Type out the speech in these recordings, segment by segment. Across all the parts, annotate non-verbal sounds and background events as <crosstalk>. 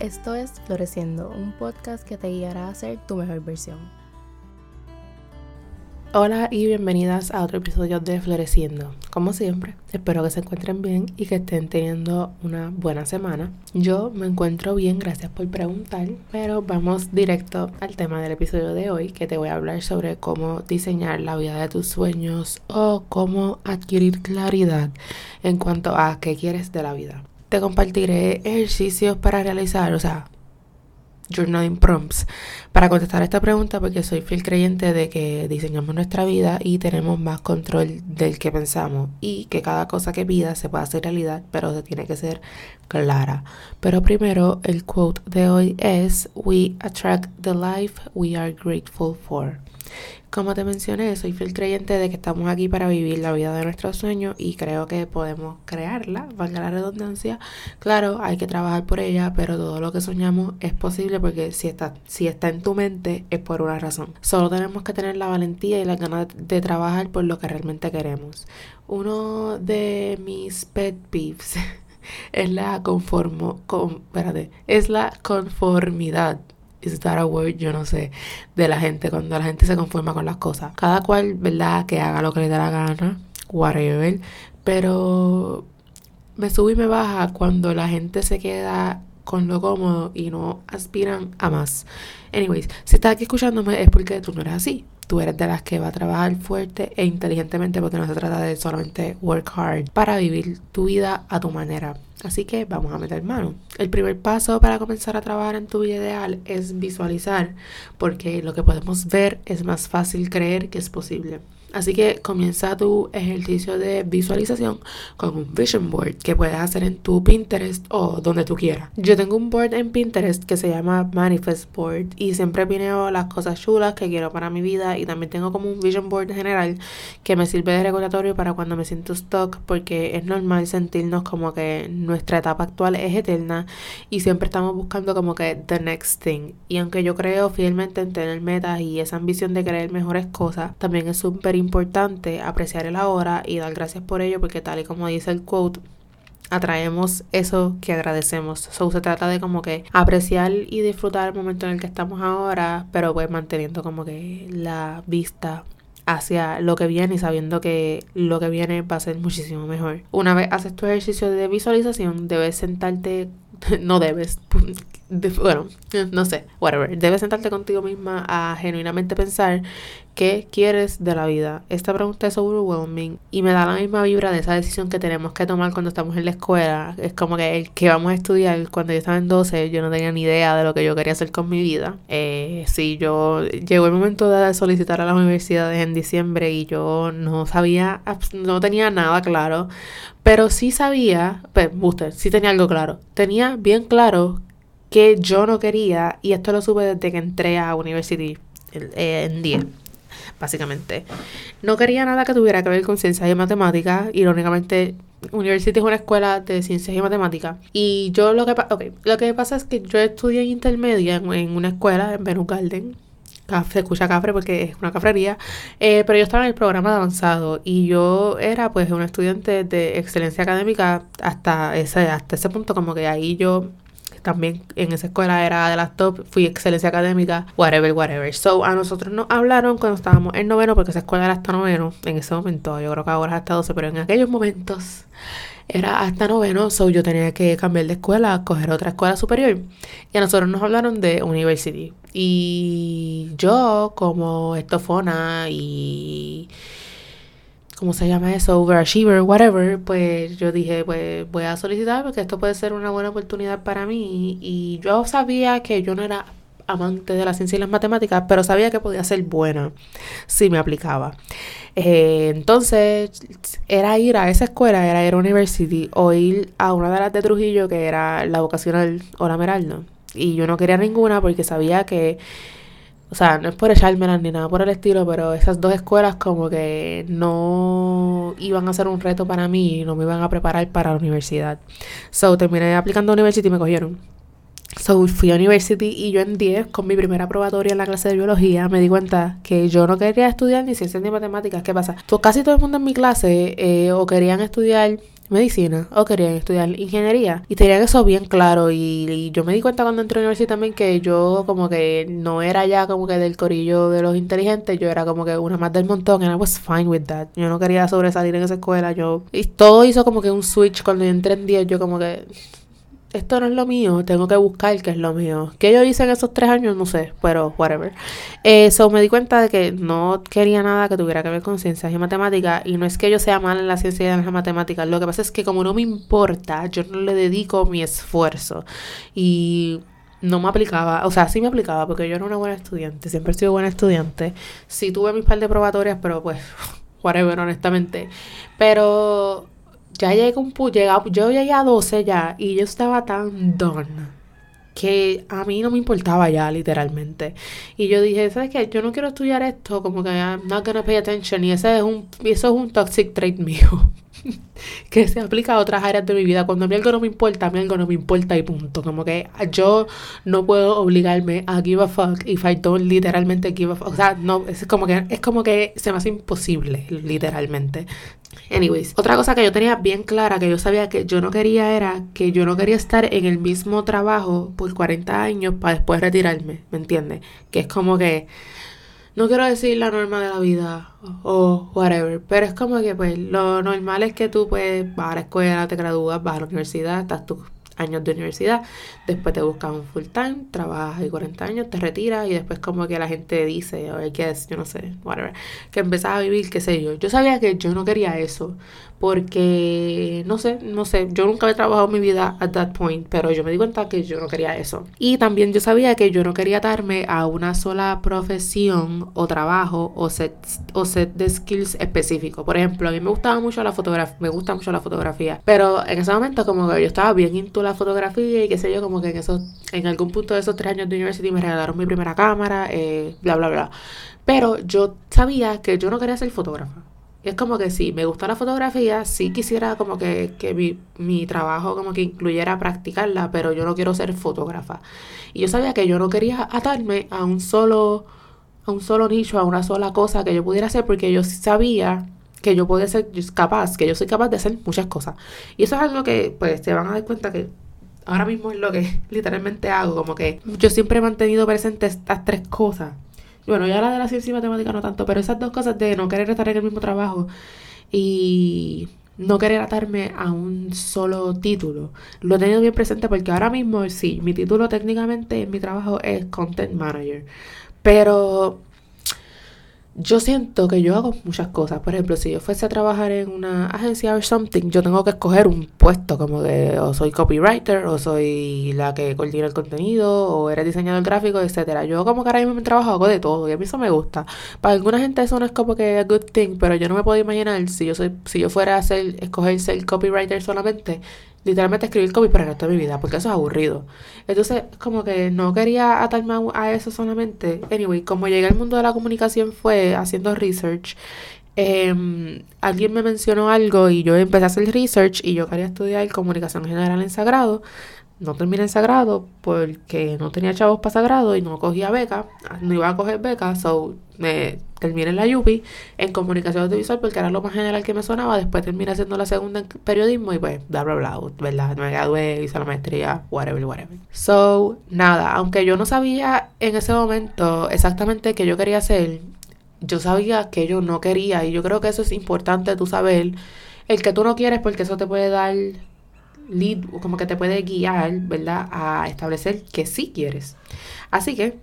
Esto es Floreciendo, un podcast que te guiará a ser tu mejor versión. Hola y bienvenidas a otro episodio de Floreciendo. Como siempre, espero que se encuentren bien y que estén teniendo una buena semana. Yo me encuentro bien, gracias por preguntar, pero vamos directo al tema del episodio de hoy, que te voy a hablar sobre cómo diseñar la vida de tus sueños o cómo adquirir claridad en cuanto a qué quieres de la vida. Te compartiré ejercicios para realizar, o sea, journaling prompts para contestar esta pregunta porque soy fiel creyente de que diseñamos nuestra vida y tenemos más control del que pensamos y que cada cosa que pida se puede hacer realidad pero se tiene que ser clara. Pero primero el quote de hoy es We attract the life we are grateful for. Como te mencioné, soy fiel creyente de que estamos aquí para vivir la vida de nuestros sueños y creo que podemos crearla, valga la redundancia. Claro, hay que trabajar por ella, pero todo lo que soñamos es posible porque si está, si está en tu mente es por una razón. Solo tenemos que tener la valentía y la ganas de trabajar por lo que realmente queremos. Uno de mis pet peeves <laughs> es la conformo, es la conformidad is that a word? Yo no sé, de la gente, cuando la gente se conforma con las cosas. Cada cual, ¿verdad? Que haga lo que le dé la gana, whatever. Pero me sube y me baja cuando la gente se queda con lo cómodo y no aspiran a más. Anyways, si estás aquí escuchándome es porque tú no eres así. Tú eres de las que va a trabajar fuerte e inteligentemente porque no se trata de solamente work hard para vivir tu vida a tu manera. Así que vamos a meter mano. El primer paso para comenzar a trabajar en tu vida ideal es visualizar, porque lo que podemos ver es más fácil creer que es posible. Así que comienza tu ejercicio de visualización con un vision board que puedes hacer en tu Pinterest o donde tú quieras. Yo tengo un board en Pinterest que se llama Manifest Board y siempre pineo las cosas chulas que quiero para mi vida y también tengo como un vision board general que me sirve de recordatorio para cuando me siento stuck porque es normal sentirnos como que nuestra etapa actual es eterna y siempre estamos buscando como que the next thing. Y aunque yo creo fielmente en tener metas y esa ambición de creer mejores cosas, también es súper importante apreciar el ahora y dar gracias por ello porque tal y como dice el quote, atraemos eso que agradecemos. So, se trata de como que apreciar y disfrutar el momento en el que estamos ahora, pero pues manteniendo como que la vista hacia lo que viene y sabiendo que lo que viene va a ser muchísimo mejor. Una vez haces tu ejercicio de visualización, debes sentarte, <laughs> no debes, bueno, no sé, whatever. Debes sentarte contigo misma a genuinamente pensar qué quieres de la vida. Esta pregunta es overwhelming y me da la misma vibra de esa decisión que tenemos que tomar cuando estamos en la escuela. Es como que el que vamos a estudiar, cuando yo estaba en 12, yo no tenía ni idea de lo que yo quería hacer con mi vida. Eh, sí, yo llegó el momento de solicitar a las universidades en diciembre y yo no sabía, no tenía nada claro. Pero sí sabía, pues, usted, sí tenía algo claro. Tenía bien claro que yo no quería, y esto lo supe desde que entré a University eh, en 10, básicamente. No quería nada que tuviera que ver con ciencias y matemáticas. Irónicamente, University es una escuela de ciencias y matemáticas. Y yo lo que, okay, lo que pasa es que yo estudié en intermedia en, una escuela en Venus Garden. Se escucha cafre porque es una cafrería. Eh, pero yo estaba en el programa de avanzado y yo era pues un estudiante de excelencia académica hasta ese, hasta ese punto como que ahí yo también en esa escuela era de las top, fui excelencia académica, whatever, whatever. So, a nosotros nos hablaron cuando estábamos en noveno, porque esa escuela era hasta noveno, en ese momento, yo creo que ahora es hasta 12, pero en aquellos momentos era hasta noveno, so yo tenía que cambiar de escuela, coger otra escuela superior. Y a nosotros nos hablaron de university. Y yo, como estofona y ¿cómo se llama eso? Overachiever, whatever, pues yo dije, pues voy a solicitar porque esto puede ser una buena oportunidad para mí. Y yo sabía que yo no era amante de la ciencia y las matemáticas, pero sabía que podía ser buena si me aplicaba. Eh, entonces, era ir a esa escuela, era ir a University o ir a una de las de Trujillo, que era la vocacional o la Meraldo. Y yo no quería ninguna porque sabía que o sea, no es por echármelas ni nada por el estilo, pero esas dos escuelas como que no iban a ser un reto para mí y no me iban a preparar para la universidad. So, terminé aplicando a university y me cogieron. So, fui a university y yo en 10, con mi primera probatoria en la clase de biología, me di cuenta que yo no quería estudiar ni ciencias ni matemáticas. ¿Qué pasa? Casi todo el mundo en mi clase eh, o querían estudiar medicina o querían estudiar ingeniería. Y tenían eso bien claro. Y, yo me di cuenta cuando entré a la universidad también que yo como que no era ya como que del corillo de los inteligentes, yo era como que una más del montón. And I was fine with that. Yo no quería sobresalir en esa escuela. Yo... Y todo hizo como que un switch cuando yo entré en 10. Yo como que esto no es lo mío, tengo que buscar qué es lo mío. ¿Qué yo hice en esos tres años? No sé, pero whatever. Eso eh, me di cuenta de que no quería nada que tuviera que ver con ciencias y matemáticas. Y no es que yo sea mal en la ciencia y en las matemáticas. Lo que pasa es que como no me importa, yo no le dedico mi esfuerzo. Y no me aplicaba, o sea, sí me aplicaba porque yo era una buena estudiante, siempre he sido buena estudiante. Sí tuve mis par de probatorias, pero pues, <laughs> whatever, honestamente. Pero ya llegué un yo llegué a 12 ya y yo estaba tan done que a mí no me importaba ya literalmente. Y yo dije, ¿sabes qué? Yo no quiero estudiar esto, como que I'm not gonna pay attention y ese es un eso es un toxic trait <laughs> mío. <laughs> que se aplica a otras áreas de mi vida. Cuando a mí algo no me importa, a mí algo no me importa y punto. Como que yo no puedo obligarme a give a fuck if I don't literalmente give a fuck. O sea, no, es como que, es como que se me hace imposible, literalmente. Anyways, otra cosa que yo tenía bien clara, que yo sabía que yo no quería era que yo no quería estar en el mismo trabajo por 40 años para después retirarme, ¿me entiendes? Que es como que no quiero decir la norma de la vida o whatever, pero es como que pues lo normal es que tú pues vas a la escuela, te gradúas, vas a la universidad, estás tus años de universidad, después te buscas un full time, trabajas y 40 años, te retiras y después como que la gente dice, o I guess, yo no sé, whatever, que empezás a vivir, qué sé yo. Yo sabía que yo no quería eso, porque no sé, no sé, yo nunca había trabajado en mi vida at that point, pero yo me di cuenta que yo no quería eso. Y también yo sabía que yo no quería atarme a una sola profesión o trabajo o set, o set de skills específico. Por ejemplo, a mí me gustaba mucho la fotografía, me gusta mucho la fotografía, pero en ese momento como que yo estaba bien into la fotografía y qué sé yo, como que en esos, en algún punto de esos tres años de university me regalaron mi primera cámara, eh, bla, bla, bla. Pero yo sabía que yo no quería ser fotógrafa es como que sí, me gusta la fotografía, sí quisiera como que, que mi, mi, trabajo como que incluyera practicarla, pero yo no quiero ser fotógrafa. Y yo sabía que yo no quería atarme a un solo, a un solo nicho, a una sola cosa que yo pudiera hacer, porque yo sabía que yo podía ser capaz, que yo soy capaz de hacer muchas cosas. Y eso es algo que pues se van a dar cuenta que ahora mismo es lo que <laughs> literalmente hago, como que yo siempre he mantenido presentes estas tres cosas bueno, ya la de la ciencia y matemática no tanto, pero esas dos cosas de no querer estar en el mismo trabajo y no querer atarme a un solo título. Lo he tenido bien presente porque ahora mismo sí, mi título técnicamente en mi trabajo es Content Manager. Pero yo siento que yo hago muchas cosas. Por ejemplo, si yo fuese a trabajar en una agencia o something, yo tengo que escoger un puesto como de o soy copywriter o soy la que coordina el contenido o eres diseñador gráfico, etcétera. Yo como que ahora mismo en trabajo hago de todo y a mí eso me gusta. Para alguna gente eso no es como que a good thing, pero yo no me puedo imaginar si yo soy si yo fuera a hacer escoger ser copywriter solamente, literalmente escribir copy para el resto de mi vida, porque eso es aburrido. Entonces, como que no quería atarme a, eso solamente. Anyway, como llegué al mundo de la comunicación fue haciendo research. Em, alguien me mencionó algo y yo empecé a hacer research y yo quería estudiar comunicación general en Sagrado. No terminé en Sagrado porque no tenía chavos para Sagrado y no cogía beca, no iba a coger beca, so me terminé en la UPI en comunicación audiovisual porque era lo más general que me sonaba. Después terminé haciendo la segunda en periodismo y pues bla bla bla, ¿verdad? Me gradué, hice la maestría, whatever, whatever. So, nada, aunque yo no sabía en ese momento exactamente qué yo quería hacer, yo sabía que yo no quería y yo creo que eso es importante tú saber el que tú no quieres porque eso te puede dar lead, como que te puede guiar, ¿verdad? A establecer que sí quieres. Así que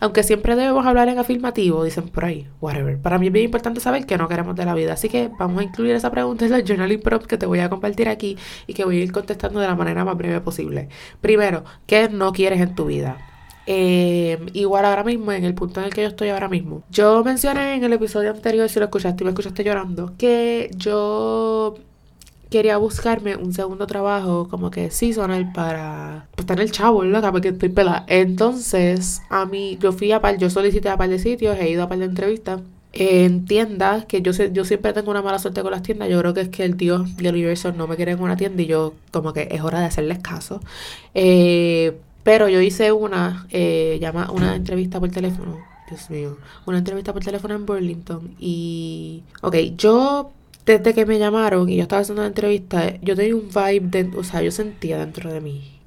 aunque siempre debemos hablar en afirmativo, dicen por ahí, whatever. Para mí es bien importante saber que no queremos de la vida. Así que vamos a incluir esa pregunta en la journaling props que te voy a compartir aquí y que voy a ir contestando de la manera más breve posible. Primero, ¿qué no quieres en tu vida? Eh, igual ahora mismo, en el punto en el que yo estoy ahora mismo. Yo mencioné en el episodio anterior, si lo escuchaste y me escuchaste llorando, que yo quería buscarme un segundo trabajo como que seasonal para pues, tener chavo, loca, porque estoy pelada. Entonces, a mí, yo fui a par, yo solicité a par de sitios, he ido a par de entrevistas en tiendas, que yo yo siempre tengo una mala suerte con las tiendas, yo creo que es que el tío del universo no me quiere en una tienda y yo como que es hora de hacerles caso. Eh, pero yo hice una, eh, llama, una entrevista por teléfono, Dios mío, una entrevista por teléfono en Burlington y, ok, yo desde que me llamaron y yo estaba haciendo la entrevista, yo tenía un vibe, de, o sea, yo sentía dentro de mí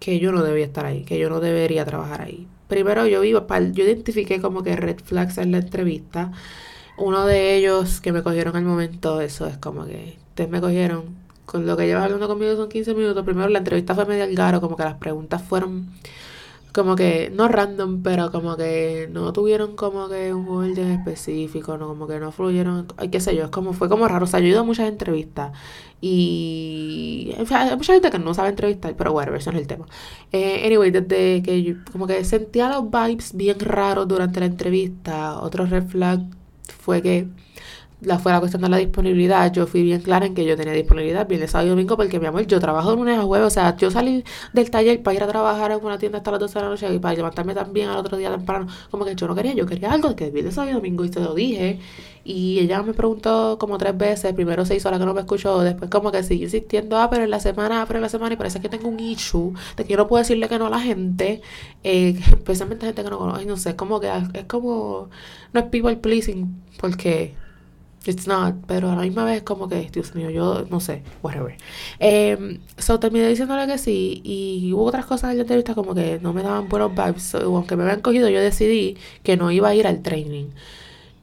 que yo no debía estar ahí, que yo no debería trabajar ahí. Primero yo iba, yo identifiqué como que red flags en la entrevista. Uno de ellos que me cogieron al momento, eso es como que ustedes me cogieron. Con lo que llevas hablando conmigo son 15 minutos. Primero la entrevista fue medio al como que las preguntas fueron como que, no random, pero como que no tuvieron como que un orden específico, no como que no fluyeron, qué sé yo, es como, fue como raro, o sea, yo he ido a muchas entrevistas y hay mucha gente que no sabe entrevistar, pero bueno, eso no es el tema. Eh, anyway, desde que yo como que sentía los vibes bien raros durante la entrevista, otro red flag fue que la fue la cuestión de la disponibilidad, yo fui bien clara en que yo tenía disponibilidad viernes, sábado y domingo porque mi amor, yo trabajo de lunes a jueves, o sea, yo salí del taller para ir a trabajar en una tienda hasta las 12 de la noche y para levantarme también al otro día temprano, como que yo no quería, yo quería algo que viernes, sábado y domingo y se lo dije y ella me preguntó como tres veces, primero se hizo la que no me escuchó, después como que sigue insistiendo, ah, pero en la semana, ah, pero en la semana y parece que tengo un issue de que yo no puedo decirle que no a la gente, eh, <laughs> especialmente gente que no conoce, no sé, como que es como, no es people pleasing porque It's not, pero a la misma vez como que, Dios mío, yo no sé, whatever. Eh, so terminé diciéndole que sí y hubo otras cosas en la entrevista como que no me daban buenos vibes. aunque me habían cogido, yo decidí que no iba a ir al training.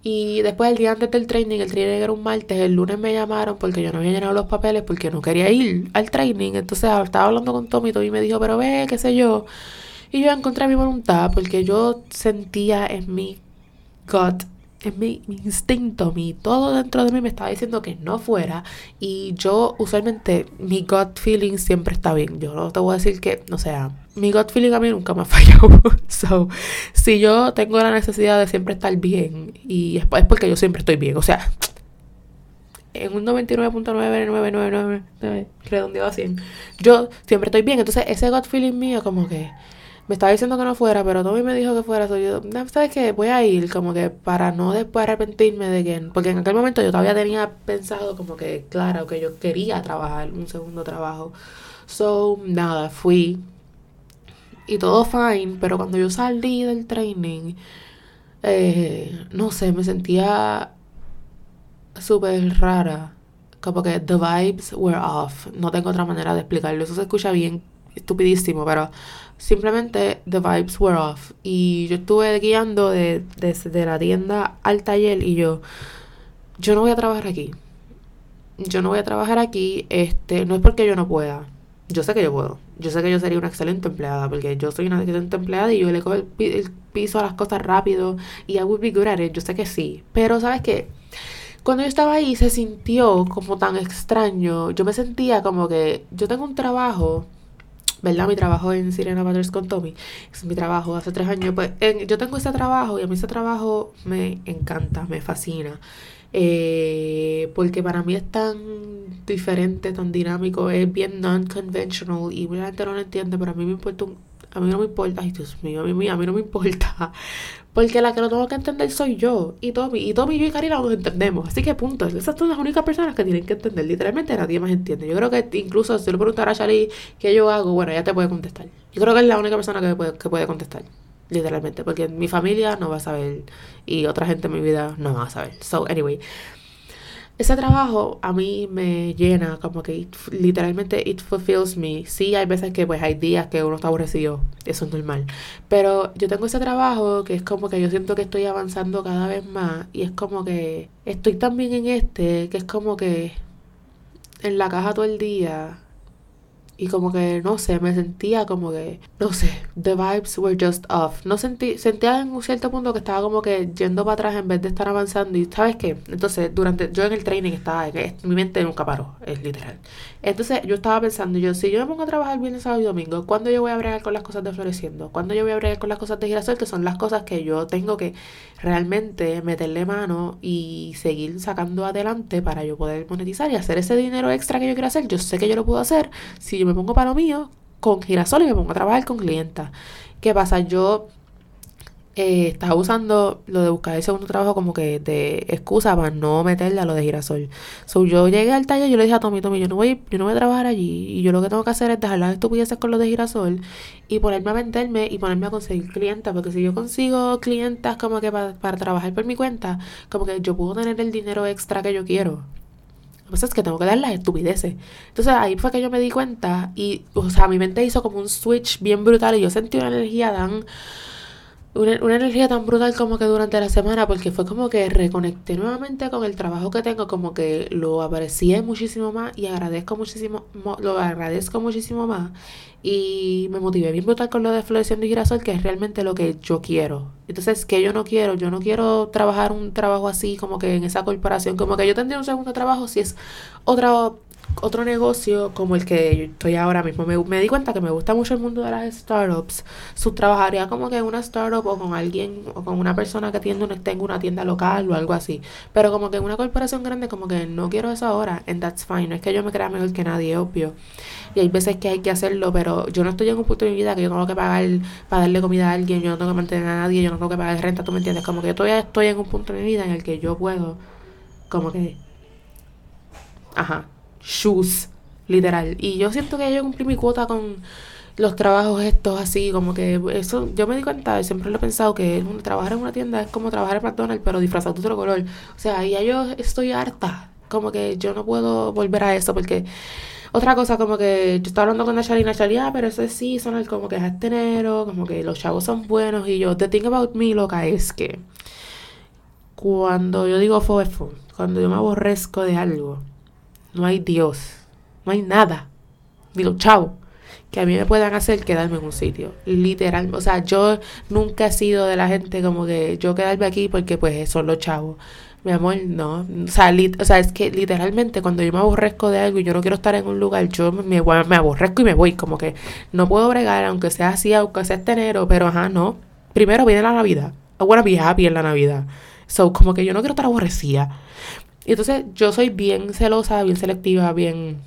Y después el día antes del training, el training era un martes, el lunes me llamaron porque yo no había llenado los papeles porque no quería ir al training. Entonces estaba hablando con Tommy y Tommy me dijo, pero ve, qué sé yo. Y yo encontré mi voluntad porque yo sentía en mi gut es mi, instinto, mi todo dentro de mí me estaba diciendo que no fuera. Y yo usualmente mi gut feeling siempre está bien. Yo no te voy a decir que, o sea, mi gut feeling a mí nunca me ha <laughs> fallado. so, si yo tengo la necesidad de siempre estar bien, y es, porque yo siempre estoy bien. O sea, en un 99.99999, redondeado a 100, yo siempre estoy bien. Entonces, ese gut feeling mío, como que me estaba diciendo que no fuera, pero Tommy me dijo que fuera. So yo, ¿sabes qué? Voy a ir, como que para no después arrepentirme de que. Porque en aquel momento yo todavía tenía pensado, como que, claro, que yo quería trabajar un segundo trabajo. So, nada, fui. Y todo fine, pero cuando yo salí del training, eh, no sé, me sentía súper rara. Como que the vibes were off. No tengo otra manera de explicarlo. Eso se escucha bien estupidísimo, pero simplemente the vibes were off. Y yo estuve guiando de, desde la tienda al taller y yo, yo no voy a trabajar aquí. Yo no voy a trabajar aquí, este, no es porque yo no pueda. Yo sé que yo puedo. Yo sé que yo sería una excelente empleada, porque yo soy una excelente empleada y yo le cojo el, piso a las cosas rápido y I would be good at it. Yo sé que sí. Pero, ¿sabes qué? Cuando yo estaba ahí se sintió como tan extraño. Yo me sentía como que yo tengo un trabajo ¿verdad? Mi trabajo en Sirena Matters con Tommy, es mi trabajo hace tres años. Pues yo tengo ese trabajo y a mí ese trabajo me encanta, me fascina. Eh, porque para mí es tan diferente, tan dinámico, es bien non-conventional y mucha gente no lo entiende, pero a mí me importa un, a mí no me importa, ay Dios mío, a mí, a mí no me importa. Porque la que lo tengo que entender soy yo y Tommy. Y Tommy, yo y Karina nos entendemos. Así que punto. Esas son las únicas personas que tienen que entender. Literalmente nadie más entiende. Yo creo que incluso si le preguntara a Charlie qué yo hago, bueno, ella te puede contestar. Yo creo que es la única persona que puede, que puede contestar. Literalmente. Porque mi familia no va a saber. Y otra gente en mi vida no va a saber. So, anyway ese trabajo a mí me llena, como que literalmente it fulfills me. Sí, hay veces que pues hay días que uno está aborrecido, eso es normal. Pero yo tengo ese trabajo que es como que yo siento que estoy avanzando cada vez más y es como que estoy también en este, que es como que en la caja todo el día y como que, no sé, me sentía como que, no sé, the vibes were just off. No sentí, sentía en un cierto punto que estaba como que yendo para atrás en vez de estar avanzando. Y ¿sabes qué? Entonces, durante, yo en el training estaba, mi mente nunca paró, es literal. Entonces, yo estaba pensando, yo, si yo me pongo a trabajar viernes, sábado y domingo, ¿cuándo yo voy a bregar con las cosas de Floreciendo? ¿Cuándo yo voy a bregar con las cosas de Girasol? Que son las cosas que yo tengo que realmente meterle mano y seguir sacando adelante para yo poder monetizar y hacer ese dinero extra que yo quiero hacer. Yo sé que yo lo puedo hacer si yo me pongo para lo mío con girasol y me pongo a trabajar con clientas. ¿Qué pasa? Yo eh, estaba usando lo de buscar el segundo trabajo como que de excusa para no meterle a lo de girasol. So, yo llegué al taller y yo le dije a Tommy, Tommy, yo no voy, yo no voy a trabajar allí y yo lo que tengo que hacer es dejar las estupideces con lo de girasol y ponerme a venderme y ponerme a conseguir clientas, porque si yo consigo clientas como que para trabajar por mi cuenta, como que yo puedo tener el dinero extra que yo quiero. Lo que pasa es que tengo que dar las estupideces. Entonces ahí fue que yo me di cuenta y, o sea, mi mente hizo como un switch bien brutal y yo sentí una energía tan una, una, energía tan brutal como que durante la semana, porque fue como que reconecté nuevamente con el trabajo que tengo, como que lo aprecié muchísimo más y agradezco muchísimo, lo agradezco muchísimo más. Y me motivé bien brutal con lo de Floreciendo y Girasol, que es realmente lo que yo quiero. Entonces, que yo no quiero? Yo no quiero trabajar un trabajo así, como que en esa corporación, como que yo tendría un segundo trabajo si es otra otro negocio como el que yo estoy ahora mismo. Me, me, di cuenta que me gusta mucho el mundo de las startups. Subtrabajaría como que en una startup o con alguien o con una persona que tiene una, tenga una tienda local o algo así. Pero como que en una corporación grande, como que no quiero eso ahora. And that's fine. No es que yo me crea mejor que nadie, obvio. Y hay veces que hay que hacerlo, pero yo no estoy en un punto de mi vida que yo tengo que pagar para darle comida a alguien. Yo no tengo que mantener a nadie. Yo no tengo que pagar renta. ¿Tú me entiendes? Como que yo todavía estoy en un punto de mi vida en el que yo puedo, como que. Ajá shoes, literal. Y yo siento que yo cumplí mi cuota con los trabajos estos así, como que eso, yo me di cuenta, y siempre lo he pensado, que trabajar en una tienda es como trabajar en McDonald's, pero disfrazado de otro color. O sea, ya yo estoy harta, como que yo no puedo volver a eso, porque otra cosa, como que yo estaba hablando con Nachali y Nachali, ah, pero ese sí, son como que es este como que los chavos son buenos, y yo, the thing about me, loca, es que cuando yo digo fo, cuando yo me aborrezco de algo, no hay Dios, no hay nada, digo, chavo, que a mí me puedan hacer quedarme en un sitio. Literal, o sea, yo nunca he sido de la gente como que yo quedarme aquí porque pues son los chavos. Mi amor, no. O sea, o sea, es que literalmente cuando yo me aborrezco de algo y yo no quiero estar en un lugar, yo me, me aborrezco y me voy. Como que no puedo bregar, aunque sea así, aunque sea este enero, pero ajá, no. Primero viene la Navidad. I wanna be happy en la Navidad. So, como que yo no quiero estar aborrecida. Y entonces yo soy bien celosa, bien selectiva, bien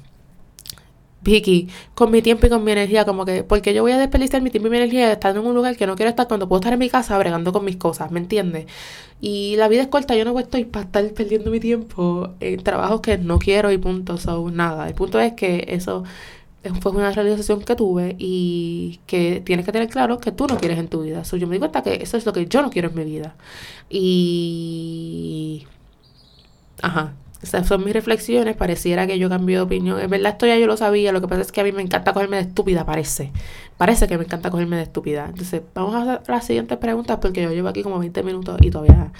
picky con mi tiempo y con mi energía, como que, porque yo voy a desperdiciar mi tiempo y mi energía estando en un lugar que no quiero estar cuando puedo estar en mi casa bregando con mis cosas, ¿me entiendes? Y la vida es corta, yo no estoy para estar perdiendo mi tiempo en trabajos que no quiero y punto, so, nada. El punto es que eso fue una realización que tuve y que tienes que tener claro que tú no quieres en tu vida. So, yo me di cuenta que eso es lo que yo no quiero en mi vida. Y Ajá. Esas son mis reflexiones. Pareciera que yo cambié de opinión. En verdad, esto ya yo lo sabía. Lo que pasa es que a mí me encanta cogerme de estúpida, parece. Parece que me encanta cogerme de estúpida. Entonces, vamos a hacer las siguientes preguntas porque yo llevo aquí como 20 minutos y todavía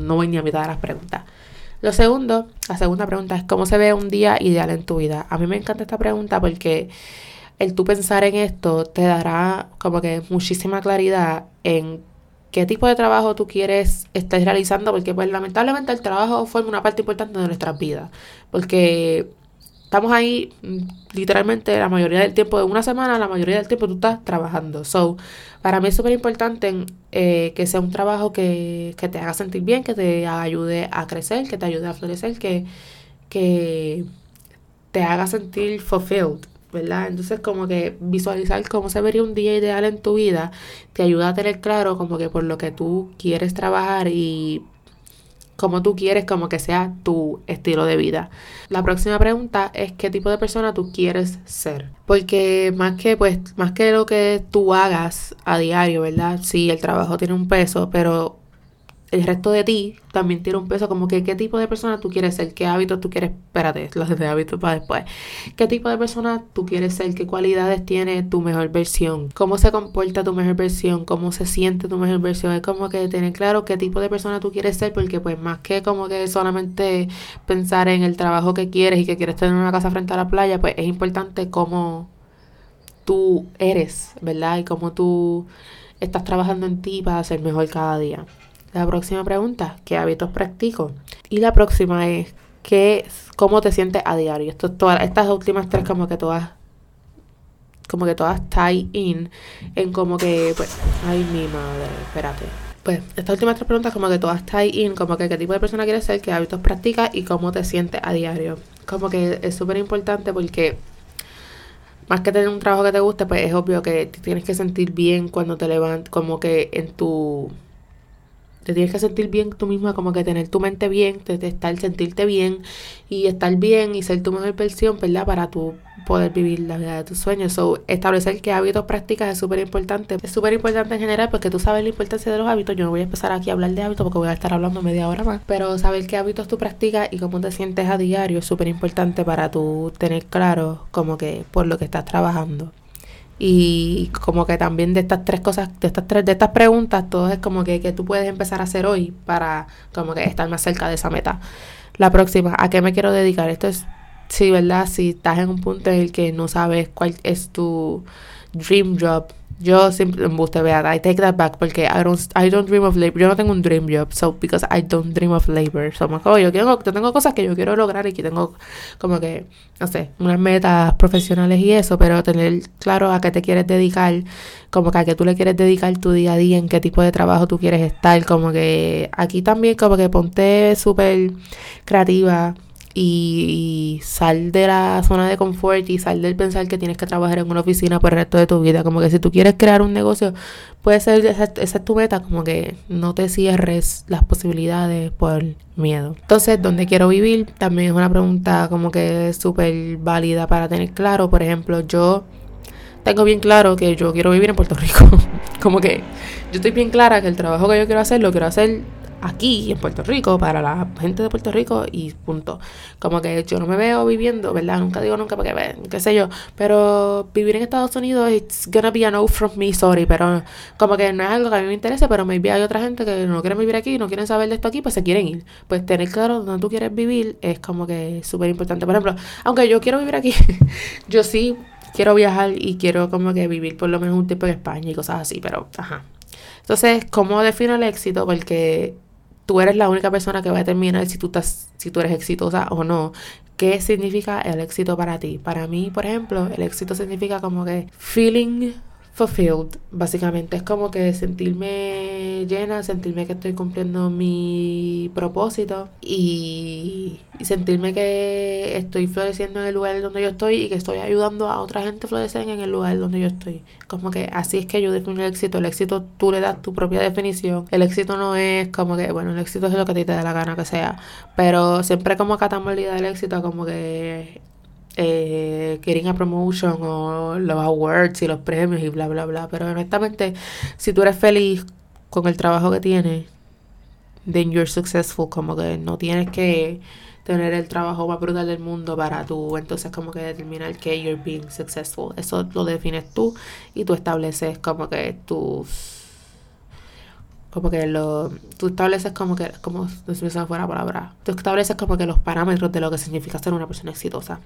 no voy ni a mitad de las preguntas. Lo segundo, la segunda pregunta es: ¿cómo se ve un día ideal en tu vida? A mí me encanta esta pregunta porque el tú pensar en esto te dará como que muchísima claridad en qué tipo de trabajo tú quieres estar realizando, porque pues lamentablemente el trabajo forma una parte importante de nuestras vidas, porque estamos ahí mm, literalmente la mayoría del tiempo de una semana, la mayoría del tiempo tú estás trabajando. So, para mí es súper importante eh, que sea un trabajo que, que, te haga sentir bien, que te ayude a crecer, que te ayude a florecer, que, que te haga sentir fulfilled. ¿Verdad? Entonces como que visualizar cómo se vería un día ideal en tu vida te ayuda a tener claro como que por lo que tú quieres trabajar y cómo tú quieres como que sea tu estilo de vida. La próxima pregunta es qué tipo de persona tú quieres ser. Porque más que pues más que lo que tú hagas a diario, ¿verdad? Sí, el trabajo tiene un peso, pero el resto de ti también tiene un peso como que qué tipo de persona tú quieres ser, qué hábitos tú quieres, espérate, <laughs> los de hábitos para después, qué tipo de persona tú quieres ser, qué cualidades tiene tu mejor versión, cómo se comporta tu mejor versión, cómo se siente tu mejor versión, es como que tener claro qué tipo de persona tú quieres ser, porque pues más que como que solamente pensar en el trabajo que quieres y que quieres tener una casa frente a la playa, pues es importante cómo tú eres, ¿verdad? Y cómo tú estás trabajando en ti para ser mejor cada día. La próxima pregunta, ¿qué hábitos practico? Y la próxima es, ¿qué, ¿cómo te sientes a diario? Esto, todas, estas últimas tres como que todas como que todas tie in en como que, pues, ay, mi madre, espérate. Pues, estas últimas tres preguntas como que todas tie in, como que qué tipo de persona quieres ser, qué hábitos practicas y cómo te sientes a diario. Como que es súper importante porque más que tener un trabajo que te guste, pues es obvio que tienes que sentir bien cuando te levantas, como que en tu te tienes que sentir bien tú misma, como que tener tu mente bien, estar, sentirte bien y estar bien y ser tu mejor versión, ¿verdad? Para tu poder vivir la vida de tus sueños. So, establecer qué hábitos practicas es súper importante. Es súper importante en general porque tú sabes la importancia de los hábitos. Yo no voy a empezar aquí a hablar de hábitos porque voy a estar hablando media hora más. Pero saber qué hábitos tú practicas y cómo te sientes a diario es súper importante para tú tener claro como que por lo que estás trabajando. Y como que también de estas tres cosas, de estas tres, de estas preguntas, todo es como que, que tú puedes empezar a hacer hoy para como que estar más cerca de esa meta. La próxima, ¿a qué me quiero dedicar? Esto es, sí, ¿verdad? Si estás en un punto en el que no sabes cuál es tu dream job, yo siempre embuste, vea, I take that back porque I don't, I don't dream of labor. Yo no tengo un dream job, so because I don't dream of labor. So, como, yo, quiero, yo tengo cosas que yo quiero lograr y que tengo como que, no sé, unas metas profesionales y eso, pero tener claro a qué te quieres dedicar, como que a qué tú le quieres dedicar tu día a día, en qué tipo de trabajo tú quieres estar, como que aquí también como que ponte súper creativa y, sal de la zona de confort y sal del pensar que tienes que trabajar en una oficina por el resto de tu vida. Como que si tú quieres crear un negocio, puede ser, esa, es tu meta, como que no te cierres las posibilidades por miedo. Entonces, ¿dónde quiero vivir? También es una pregunta como que súper válida para tener claro. Por ejemplo, yo tengo bien claro que yo quiero vivir en Puerto Rico. <laughs> como que yo estoy bien clara que el trabajo que yo quiero hacer lo quiero hacer aquí en Puerto Rico para la gente de Puerto Rico y punto. Como que yo no me veo viviendo, ¿verdad? Nunca digo nunca porque, qué sé yo, pero vivir en Estados Unidos it's gonna be a no from me, sorry, pero como que no es algo que a mí me interese, pero maybe hay otra gente que no quiere vivir aquí, no quieren saber de esto aquí, pues se quieren ir. Pues tener claro dónde tú quieres vivir es como que súper importante. Por ejemplo, aunque yo quiero vivir aquí, <laughs> yo sí quiero viajar y quiero como que vivir por lo menos un tiempo en España y cosas así, pero ajá. Entonces, ¿cómo defino el éxito? Porque tú eres la única persona que va a determinar si tú, estás, si tú eres exitosa o no. ¿Qué significa el éxito para ti? Para mí, por ejemplo, el éxito significa como que feeling fulfilled, básicamente. Es como que sentirme llena, sentirme que estoy cumpliendo mi propósito y, sentirme que estoy floreciendo en el lugar donde yo estoy y que estoy ayudando a otra gente a florecer en el lugar donde yo estoy. Como que así es que yo defino el éxito. El éxito tú le das tu propia definición. El éxito no es como que, bueno, el éxito es lo que a ti te dé la gana que sea. Pero siempre como catamos la idea del éxito como que eh, getting a promotion o los awards y los premios y bla, bla, bla. Pero honestamente, si tú eres feliz con el trabajo que tienes, then you're successful. Como que no tienes que tener el trabajo más brutal del mundo para tú, entonces como que determinar que you're being successful. Eso lo defines tú y tú estableces como que tus como que lo, tú estableces como que, como si me fuera palabra, tú estableces como que los parámetros de lo que significa ser una persona exitosa.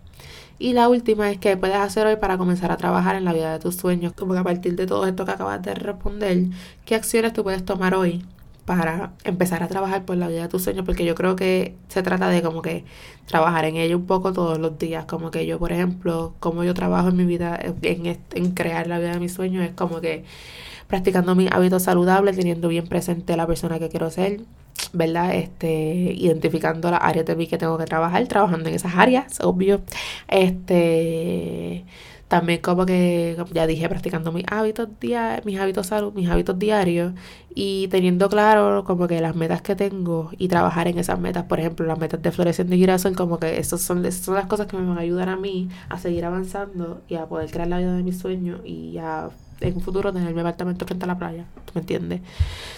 Y la última es que puedes hacer hoy para comenzar a trabajar en la vida de tus sueños, como que a partir de todo esto que acabas de responder, ¿qué acciones tú puedes tomar hoy para empezar a trabajar por la vida de tus sueños? Porque yo creo que se trata de como que trabajar en ello un poco todos los días, como que yo, por ejemplo, como yo trabajo en mi vida, en, en crear la vida de mis sueños, es como que practicando mis hábitos saludables, teniendo bien presente la persona que quiero ser, ¿verdad? Este, identificando las áreas de mí que tengo que trabajar, trabajando en esas áreas, obvio. Este, también como que, ya dije, practicando mis hábitos diarios, mis hábitos salud, mis hábitos diarios y teniendo claro como que las metas que tengo y trabajar en esas metas, por ejemplo, las metas de Floreciendo y Girasol, como que son, esas son las cosas que me van a ayudar a mí a seguir avanzando y a poder crear la vida de mis sueños y a en un futuro tener mi apartamento frente a la playa. ¿Me entiendes?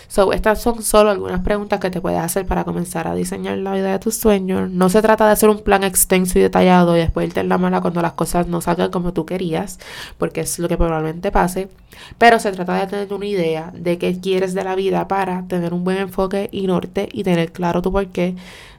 So, estas son solo algunas preguntas que te puedes hacer para comenzar a diseñar la vida de tus sueños. No se trata de hacer un plan extenso y detallado y después irte en la mala cuando las cosas no salgan como tú querías, porque es lo que probablemente pase. Pero se trata de tener una idea de qué quieres de la vida para tener un buen enfoque y norte y tener claro tu porqué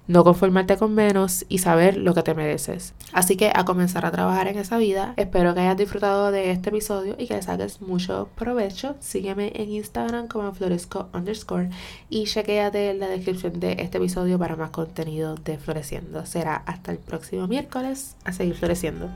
no conformarte con menos y saber lo que te mereces. Así que a comenzar a trabajar en esa vida. Espero que hayas disfrutado de este episodio y que le saques mucho provecho. Sígueme en Instagram como floresco underscore y chequéate en la descripción de este episodio para más contenido de Floreciendo. Será hasta el próximo miércoles a seguir floreciendo.